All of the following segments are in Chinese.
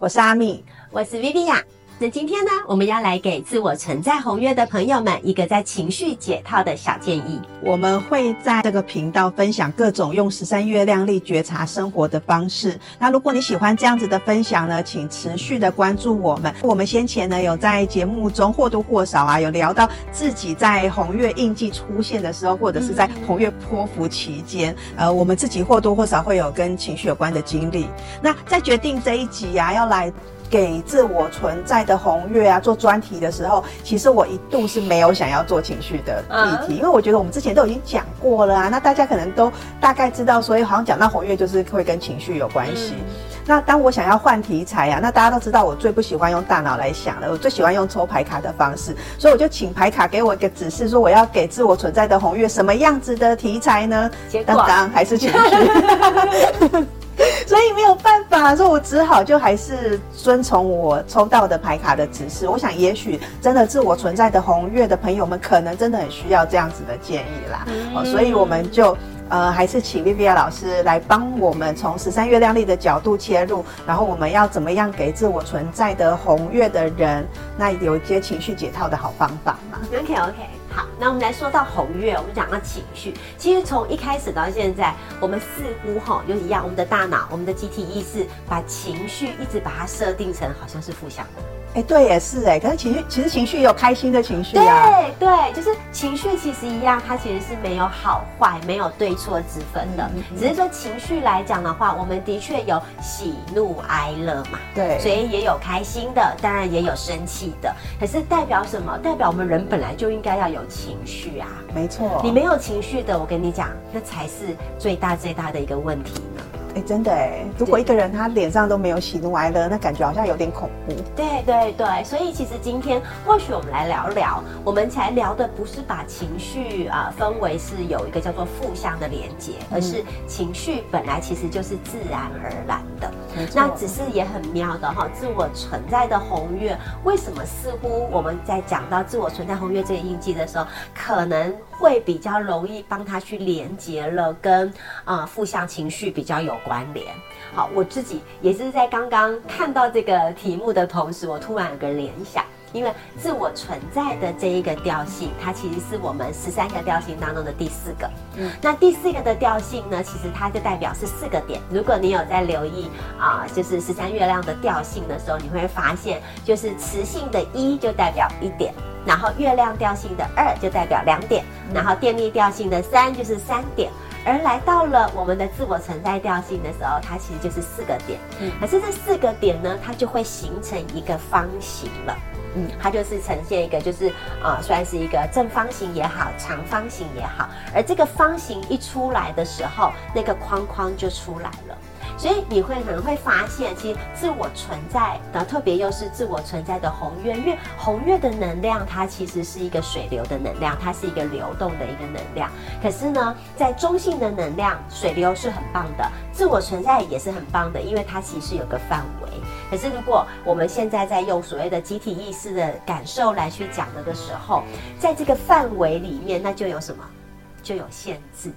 我是阿米，我是 Viviya。那今天呢，我们要来给自我存在红月的朋友们一个在情绪解套的小建议。我们会在这个频道分享各种用十三月亮历觉察生活的方式。那如果你喜欢这样子的分享呢，请持续的关注我们。我们先前呢有在节目中或多或少啊有聊到自己在红月印记出现的时候，或者是在红月波符期间，呃，我们自己或多或少会有跟情绪有关的经历。那在决定这一集啊要来。给自我存在的红月啊做专题的时候，其实我一度是没有想要做情绪的议题，因为我觉得我们之前都已经讲过了啊，那大家可能都大概知道，所以好像讲到红月就是会跟情绪有关系。那当我想要换题材啊，那大家都知道我最不喜欢用大脑来想了，我最喜欢用抽牌卡的方式，所以我就请牌卡给我一个指示，说我要给自我存在的红月什么样子的题材呢？当然还是情绪。所以没有办法，所以我只好就还是遵从我抽到的牌卡的指示。我想，也许真的自我存在的红月的朋友们，可能真的很需要这样子的建议啦。嗯、哦，所以我们就呃，还是请 Viviya 老师来帮我们从十三月亮历的角度切入，然后我们要怎么样给自我存在的红月的人，那有一些情绪解套的好方法嘛？OK OK。好，那我们来说到红月，我们讲到情绪。其实从一开始到现在，我们似乎哈就一样，我们的大脑、我们的集体意识，把情绪一直把它设定成好像是负向的。哎、欸，对，也是哎。可是情绪，其实情绪也有开心的情绪啊。对对，就是情绪其实一样，它其实是没有好坏、没有对错之分的。只是说情绪来讲的话，我们的确有喜怒哀乐嘛。对。所以也有开心的，当然也有生气的。可是代表什么？代表我们人本来就应该要有情绪啊。没错。你没有情绪的，我跟你讲，那才是最大最大的一个问题呢。哎、欸，真的哎，如果一个人他脸上都没有喜怒哀乐，那感觉好像有点恐怖。对对对，所以其实今天或许我们来聊聊，我们才聊的不是把情绪啊、呃、分为是有一个叫做负向的连接，而是情绪本来其实就是自然而然的。嗯、那只是也很妙的哈，自我存在的红月，为什么似乎我们在讲到自我存在红月这个印记的时候，可能会比较容易帮他去连接了跟啊、负向情绪比较有。关联，好，我自己也是在刚刚看到这个题目的同时，我突然有个联想，因为自我存在的这一个调性，它其实是我们十三个调性当中的第四个。嗯，那第四个的调性呢，其实它就代表是四个点。如果你有在留意啊，就是十三月亮的调性的时候，你会发现，就是磁性的一就代表一点，然后月亮调性的二就代表两点，然后电力调性的三就是三点。而来到了我们的自我存在调性的时候，它其实就是四个点。嗯，可是这四个点呢，它就会形成一个方形了。嗯，它就是呈现一个，就是啊、呃，算是一个正方形也好，长方形也好。而这个方形一出来的时候，那个框框就出来了。所以你会可能会发现，其实自我存在的特别又是自我存在的红月，因为红月的能量它其实是一个水流的能量，它是一个流动的一个能量。可是呢，在中性的能量，水流是很棒的，自我存在也是很棒的，因为它其实有个范围。可是如果我们现在在用所谓的集体意识的感受来去讲的的时候，在这个范围里面，那就有什么？就有限制。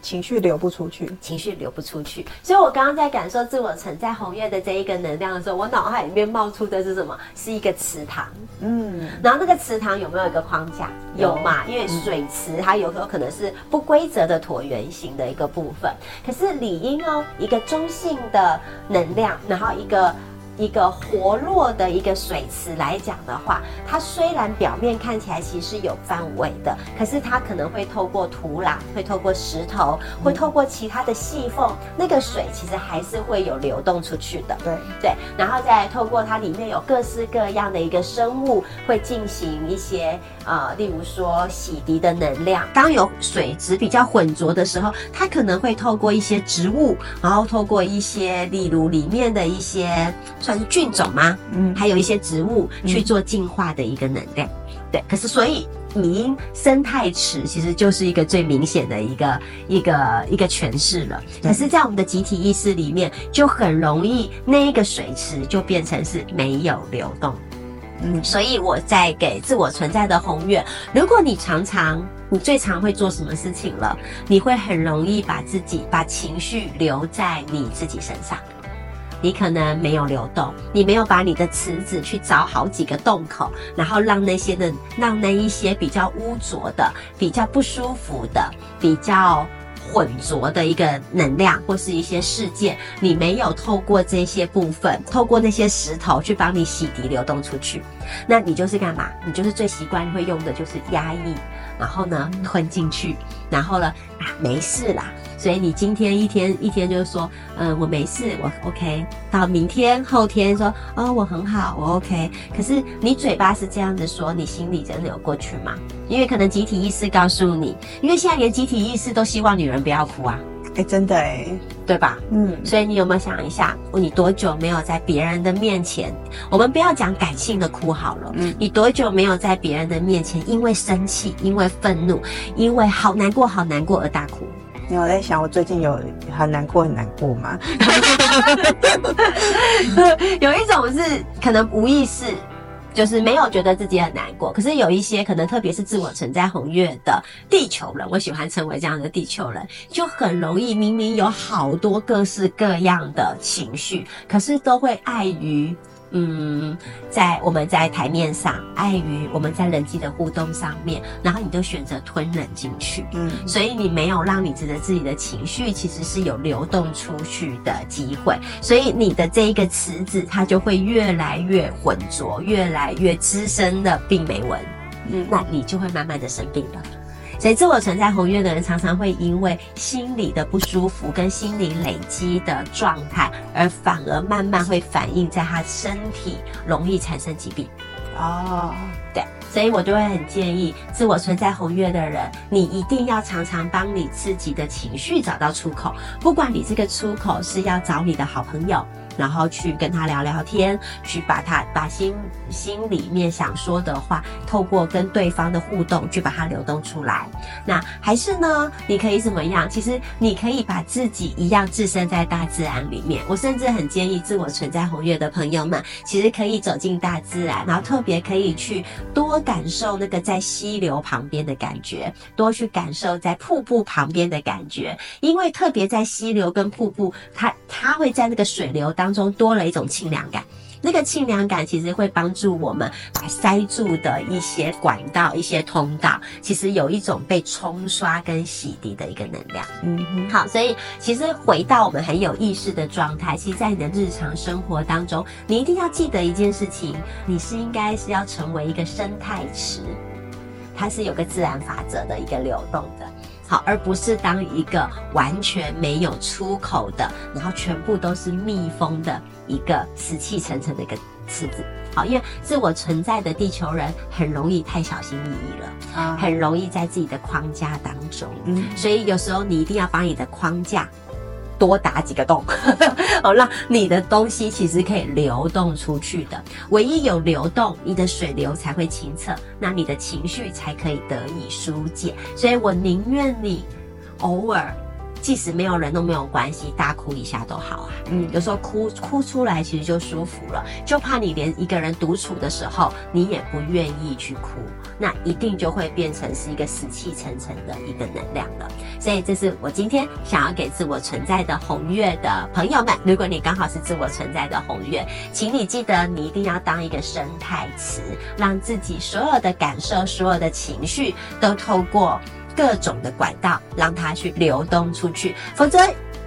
情绪流不出去，情绪流不出去。所以我刚刚在感受自我存在红月的这一个能量的时候，我脑海里面冒出的是什么？是一个池塘。嗯，然后那个池塘有没有一个框架？有嘛？因为水池它有时候可能是不规则的椭圆形的一个部分，可是理应哦，一个中性的能量，然后一个。一个活络的一个水池来讲的话，它虽然表面看起来其实是有范围的，可是它可能会透过土壤，会透过石头，会透过其他的细缝，那个水其实还是会有流动出去的。对对，然后再透过它里面有各式各样的一个生物，会进行一些呃，例如说洗涤的能量。当有水质比较浑浊的时候，它可能会透过一些植物，然后透过一些例如里面的一些。算是菌种吗？嗯，还有一些植物去做进化的一个能量，嗯、对。可是所以，理应生态池其实就是一个最明显的一个一个一个诠释了。可是，在我们的集体意识里面，就很容易那一个水池就变成是没有流动。嗯，所以我在给自我存在的宏愿，如果你常常你最常会做什么事情了？你会很容易把自己把情绪留在你自己身上。你可能没有流动，你没有把你的池子去找好几个洞口，然后让那些的让那一些比较污浊的、比较不舒服的、比较。混浊的一个能量或是一些事件，你没有透过这些部分，透过那些石头去帮你洗涤流动出去，那你就是干嘛？你就是最习惯会用的就是压抑，然后呢吞进去，然后呢啊没事啦。所以你今天一天一天就是说，嗯，我没事，我 OK。到明天后天说，哦，我很好，我 OK。可是你嘴巴是这样子说，你心里真的有过去吗？因为可能集体意识告诉你，因为现在连集体意识都希望女人不要哭啊。哎，真的哎，对吧？嗯，所以你有没有想一下，你多久没有在别人的面前？我们不要讲感性的哭好了，嗯，你多久没有在别人的面前，因为生气、因为愤怒、因为好难过、好难过而大哭？你有在想我最近有很难过很难过吗？有一种是可能无意识，就是没有觉得自己很难过。可是有一些可能，特别是自我存在红月的地球人，我喜欢称为这样的地球人，就很容易明明有好多各式各样的情绪，可是都会碍于。嗯，在我们在台面上，碍于我们在人际的互动上面，然后你就选择吞忍进去，嗯，所以你没有让你觉得自己的情绪其实是有流动出去的机会，所以你的这一个池子它就会越来越浑浊，越来越滋生的病媒蚊，嗯，那你就会慢慢的生病了。所以，自我存在活跃的人常常会因为心理的不舒服跟心理累积的状态，而反而慢慢会反映在他身体，容易产生疾病。哦，对，所以我就会很建议自我存在红月的人，你一定要常常帮你自己的情绪找到出口，不管你这个出口是要找你的好朋友。然后去跟他聊聊天，去把他把心心里面想说的话，透过跟对方的互动，去把它流动出来。那还是呢？你可以怎么样？其实你可以把自己一样置身在大自然里面。我甚至很建议自我存在红月的朋友们，其实可以走进大自然，然后特别可以去多感受那个在溪流旁边的感觉，多去感受在瀑布旁边的感觉，因为特别在溪流跟瀑布，它它会在那个水流当。中多了一种清凉感，那个清凉感其实会帮助我们把塞住的一些管道、一些通道，其实有一种被冲刷跟洗涤的一个能量。嗯哼，好，所以其实回到我们很有意识的状态，其实，在你的日常生活当中，你一定要记得一件事情，你是应该是要成为一个生态池，它是有个自然法则的一个流动的。好，而不是当一个完全没有出口的，然后全部都是密封的一个死气沉沉的一个池子。好，因为自我存在的地球人很容易太小心翼翼了，啊，很容易在自己的框架当中。嗯，所以有时候你一定要把你的框架。多打几个洞，好，让你的东西其实可以流动出去的。唯一有流动，你的水流才会清澈，那你的情绪才可以得以疏解。所以我宁愿你偶尔。即使没有人都没有关系，大哭一下都好啊。嗯，有时候哭哭出来其实就舒服了，就怕你连一个人独处的时候你也不愿意去哭，那一定就会变成是一个死气沉沉的一个能量了。所以这是我今天想要给自我存在的红月的朋友们，如果你刚好是自我存在的红月，请你记得你一定要当一个生态池，让自己所有的感受、所有的情绪都透过。各种的管道让它去流动出去，否则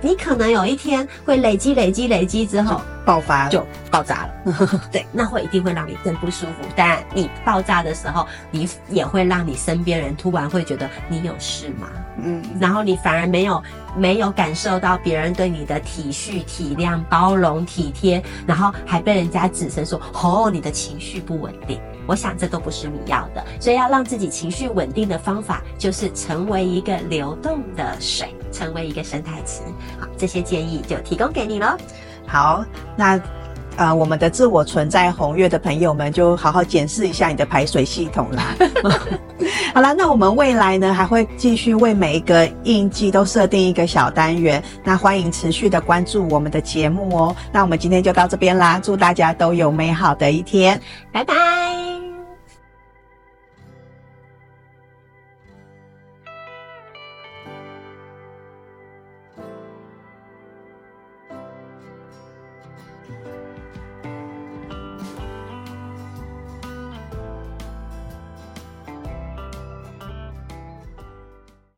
你可能有一天会累积、累积、累积之后爆发，就爆炸了。对，那会一定会让你更不舒服。当然，你爆炸的时候，你也会让你身边人突然会觉得你有事吗？嗯，然后你反而没有没有感受到别人对你的体恤、体谅、包容、体贴，然后还被人家指称说：“哦，你的情绪不稳定。”我想这都不是你要的，所以要让自己情绪稳定的方法，就是成为一个流动的水，成为一个生态池。好，这些建议就提供给你喽。好，那。呃，我们的自我存在红月的朋友们，就好好检视一下你的排水系统啦。好啦，那我们未来呢，还会继续为每一个印记都设定一个小单元。那欢迎持续的关注我们的节目哦。那我们今天就到这边啦，祝大家都有美好的一天，拜拜。